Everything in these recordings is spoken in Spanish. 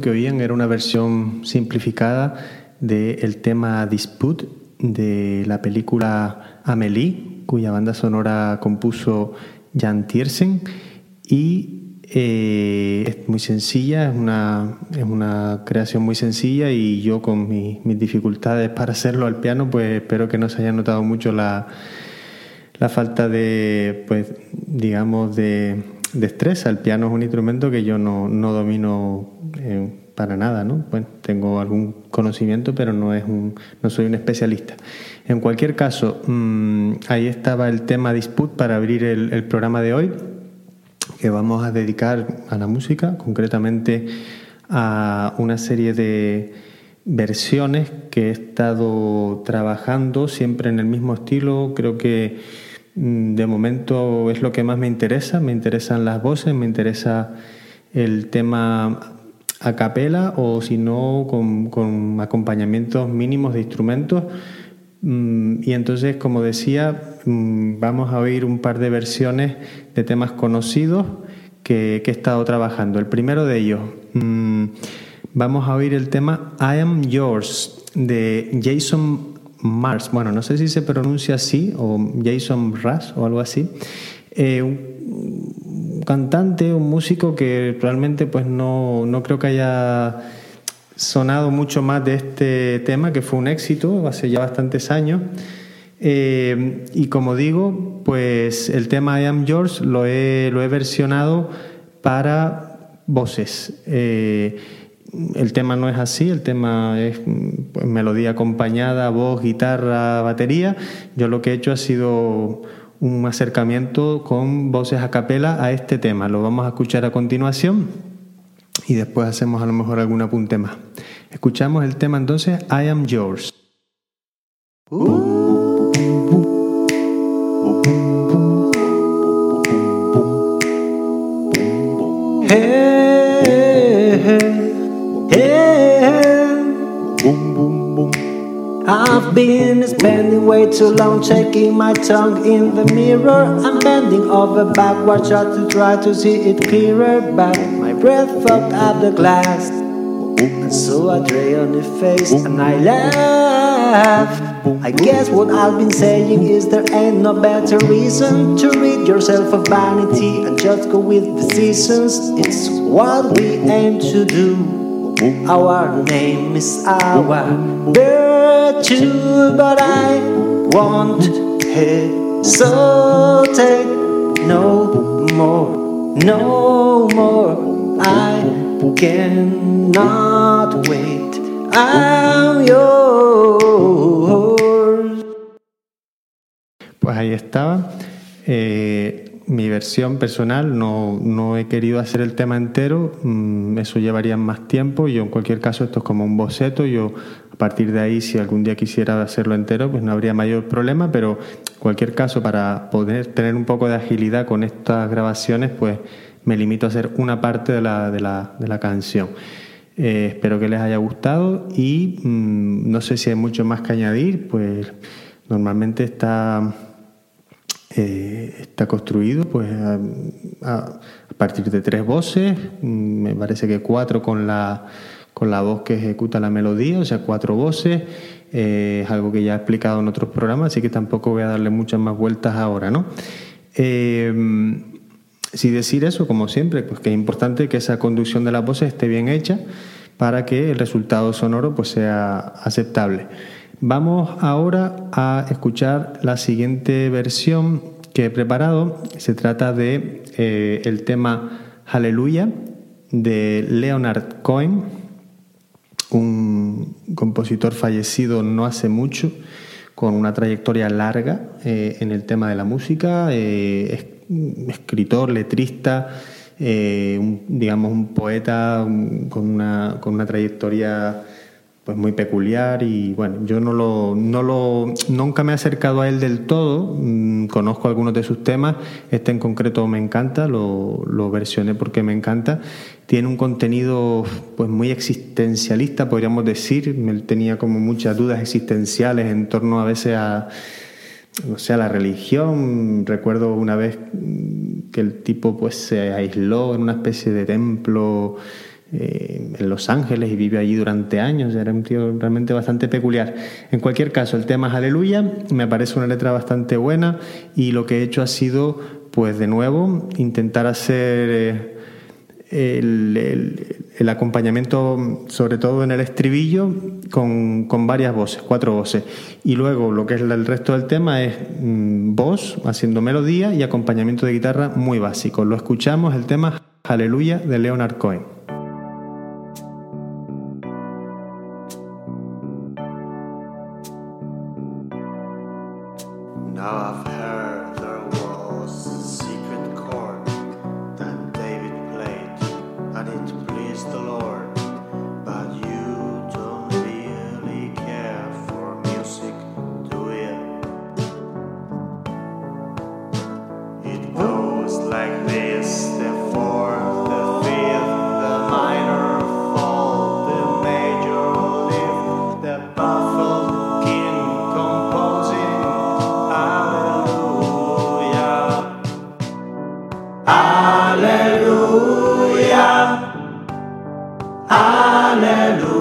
Que oían era una versión simplificada del tema Dispute de la película Amélie, cuya banda sonora compuso Jan Tiersen. Y eh, es muy sencilla, es una, es una creación muy sencilla y yo con mis dificultades para hacerlo al piano, pues espero que no se haya notado mucho la, la falta de, pues, digamos, de destreza. El piano es un instrumento que yo no, no domino eh, para nada, ¿no? Bueno, tengo algún conocimiento, pero no, es un, no soy un especialista. En cualquier caso, mmm, ahí estaba el tema Disput para abrir el, programa de hoy, que vamos a dedicar a la música, concretamente a una serie de versiones que he estado trabajando siempre en el mismo estilo. Creo que Mm, de momento es lo que más me interesa, me interesan las voces, me interesa el tema a capela o si no con, con acompañamientos mínimos de instrumentos. Mm, y entonces, como decía, mm, vamos a oír un par de versiones de temas conocidos que, que he estado trabajando. El primero de ellos, vamos a oír el tema I Am Yours de Jason Mars, bueno, no sé si se pronuncia así, o Jason Mraz o algo así, eh, un cantante, un músico que realmente pues no, no creo que haya sonado mucho más de este tema, que fue un éxito hace ya bastantes años. Eh, y como digo, pues el tema I Am Yours lo he, lo he versionado para voces. Eh, el tema no es así, el tema es pues, melodía acompañada, voz, guitarra, batería. Yo lo que he hecho ha sido un acercamiento con voces a capela a este tema. Lo vamos a escuchar a continuación y después hacemos a lo mejor algún apunte más. Escuchamos el tema entonces I Am Yours. I've been spending way too long checking my tongue in the mirror. I'm bending over backward just to try to see it clearer, but my breath fogged up the glass. And so I tray on her face and I laugh. I guess what I've been saying is there ain't no better reason to rid yourself of vanity and just go with the seasons. It's what we aim to do. Our name is our virtue, but I won't hesitate no more, no more. I cannot wait. I'm yours. Pues ahí estaba. Eh, mi versión personal, no, no, he querido hacer el tema entero, mm, eso llevaría más tiempo. Yo, en cualquier caso, esto es como un boceto. Yo, a partir de ahí, si algún día quisiera hacerlo entero, pues no habría mayor problema. Pero, en cualquier caso, para poder tener un poco de agilidad con estas grabaciones, pues me limito a hacer una parte de la, de la, de la canción. Eh, espero que les haya gustado y mmm, no sé si hay mucho más que añadir, pues normalmente está eh, está construido pues a, a, partir de tres voces, mm, me parece que cuatro con la, la voz que ejecuta la melodía, o sea, cuatro voces. Eh, es algo que ya he explicado en otros programas, así que tampoco voy a darle muchas más vueltas ahora, ¿no? Eh, sí decir eso, como siempre, pues que es importante que esa conducción de las voces esté bien hecha para que el resultado sonoro pues sea aceptable. Vamos ahora a escuchar la siguiente versión que he preparado. Se trata de eh, el tema Hallelujah de Leonard Cohen, un compositor fallecido no hace mucho, con una trayectoria larga eh, en el tema de la música, eh, escritor, letrista, eh, digamos un poeta con una, con una trayectoria pues muy peculiar y bueno, yo no lo, no lo, nunca me he acercado a él del todo, mm, conozco algunos de sus temas, este en concreto me encanta, lo, lo versioné porque me encanta, tiene un contenido pues muy existencialista, podríamos decir, él tenía como muchas dudas existenciales en torno a veces a, no sé, a la religión, recuerdo una vez que el tipo pues se aisló en una especie de templo, eh, en Los Ángeles y vive allí durante años. Era un tío realmente bastante peculiar. En cualquier caso, el tema es Aleluya. Me parece una letra bastante buena y lo que he hecho ha sido, pues de nuevo, intentar hacer eh, el, el, el, acompañamiento, sobre todo en el estribillo, con, con, varias voces, cuatro voces. Y luego lo que es el resto del tema es mmm, voz haciendo melodía y acompañamiento de guitarra muy básico. Lo escuchamos, el tema Aleluya de Leonard Cohen. Aleluya. Aleluya.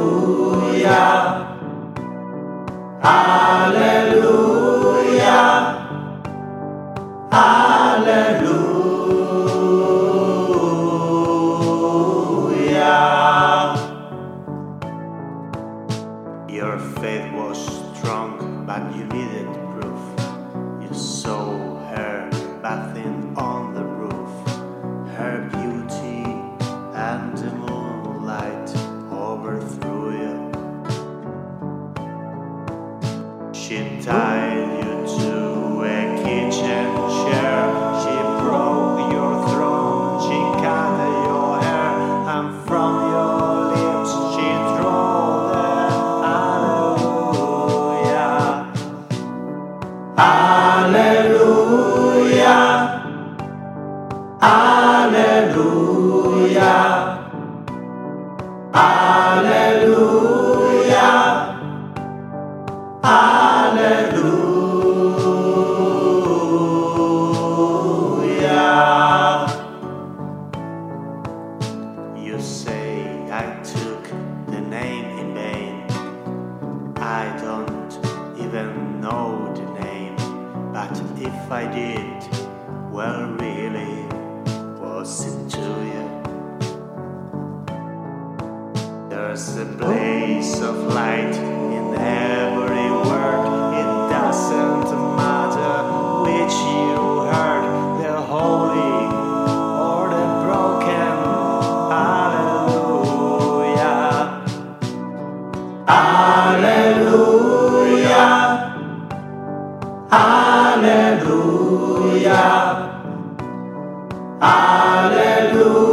I took the name in vain. I don't even know the name, but if I did, well, really, was it to you? There's a blaze of light in every Hallelujah. Hallelujah.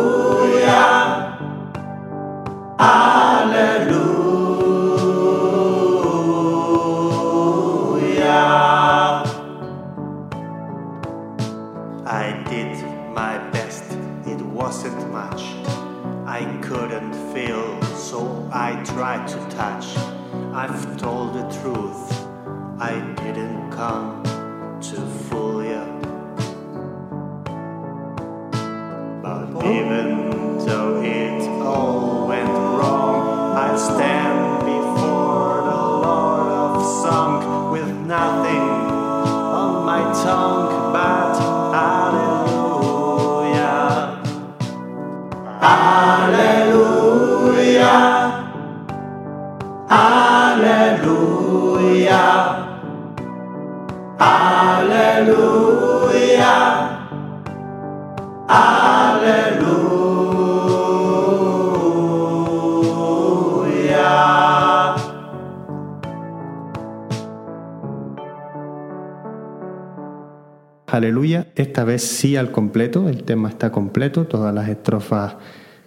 Aleluya, esta vez sí al completo, el tema está completo, todas las estrofas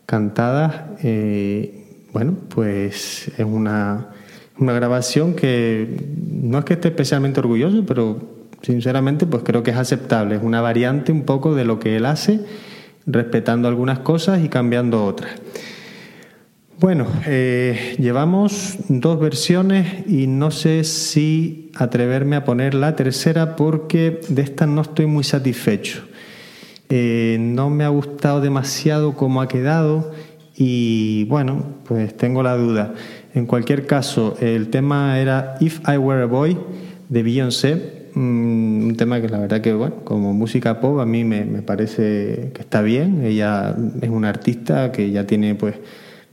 cantadas. eh, bueno, pues es una, una grabación que no es que esté especialmente orgulloso, pero sinceramente pues creo que es aceptable, es una variante un poco de lo que él hace, respetando algunas cosas y cambiando otras. Bueno, eh, llevamos dos versiones y no sé si atreverme a poner la tercera porque de esta no estoy muy satisfecho. Eh, no me ha gustado demasiado cómo ha quedado y bueno, pues tengo la duda. En cualquier caso, el tema era If I Were a Boy de Beyoncé, mm, un tema que la verdad que bueno, como música pop a mí me, me parece que está bien. Ella es una artista que ya tiene pues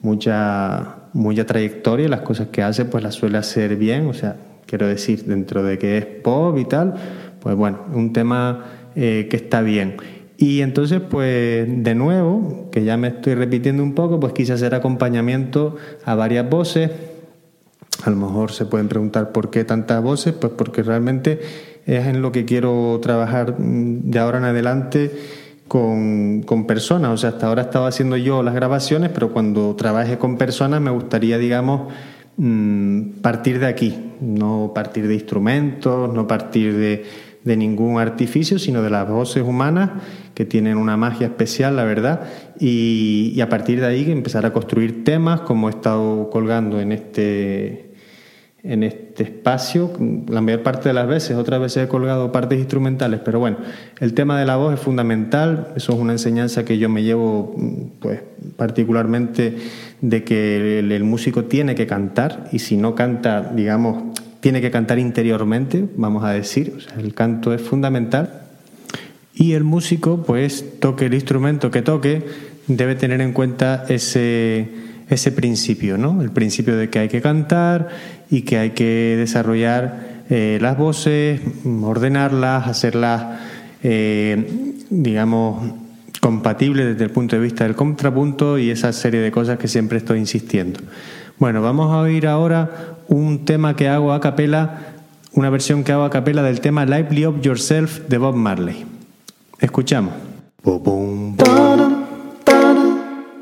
mucha, mucha trayectoria las cosas que hace pues las suele hacer bien, o sea, quiero decir, dentro de que es pop y tal, pues bueno, un tema eh, que está bien. Y entonces, pues de nuevo, que ya me estoy repitiendo un poco, pues quise hacer acompañamiento a varias voces. A lo mejor se pueden preguntar por qué tantas voces, pues porque realmente es en lo que quiero trabajar de ahora en adelante con, con personas. O sea, hasta ahora estaba haciendo yo las grabaciones, pero cuando trabaje con personas me gustaría, digamos, mm, partir de aquí, no partir de instrumentos, no partir de, de ningún artificio, sino de las voces humanas que tienen una magia especial, la verdad, y, y a partir de ahí empezar a construir temas como he estado colgando en este, en este espacio, la mayor parte de las veces, otras veces he colgado partes instrumentales, pero bueno, el tema de la voz es fundamental, eso es una enseñanza que yo me llevo pues particularmente de que el, músico tiene que cantar y si no canta, digamos, tiene que cantar interiormente, vamos a decir, el canto es fundamental y el músico, pues toque el instrumento que toque, debe tener en cuenta ese, ese principio, ¿no? El principio de que hay que cantar y que hay que desarrollar eh, las voces, ordenarlas, hacerlas, eh, digamos, compatibles desde el punto de vista del contrapunto y esa serie de cosas que siempre estoy insistiendo. Bueno, vamos a oír ahora un tema que hago a capela, una versión que hago a capela del tema Lively Up Yourself de Bob Marley. Escuchamos.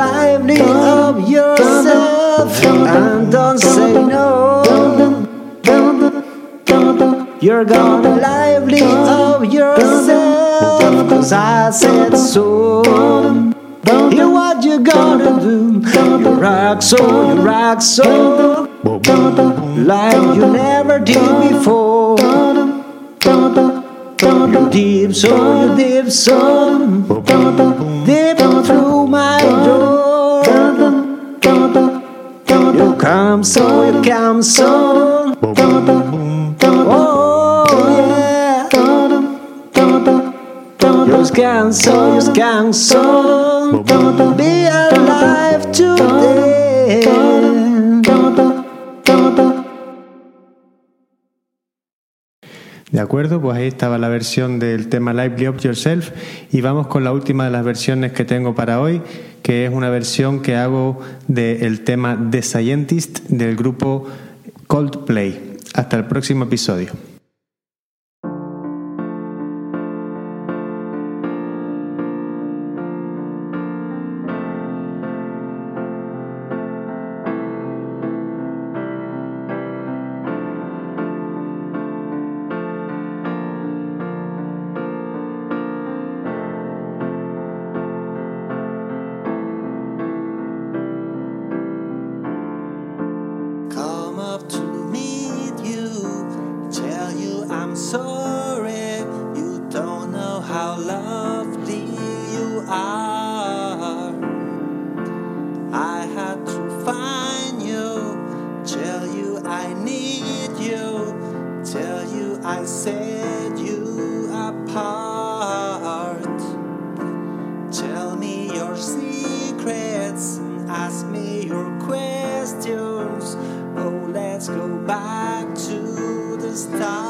Lively up yourself and don't say no. You're gonna lively of yourself, cause I said so. Hear what you're gonna do. You rock so, you rock so, like you never did before. You deep so, you deep so, deep through my Camsón, camsón. Oh, yeah. Los canciones, canciones. Be alive today. De acuerdo, pues ahí estaba la versión del tema Lively Up Yourself y vamos con la última de las versiones que tengo para hoy, que es una versión que hago del tema The Scientist del grupo Coldplay. Hasta el próximo episodio. I set you apart. Tell me your secrets ask me your questions. Oh, let's go back to the start.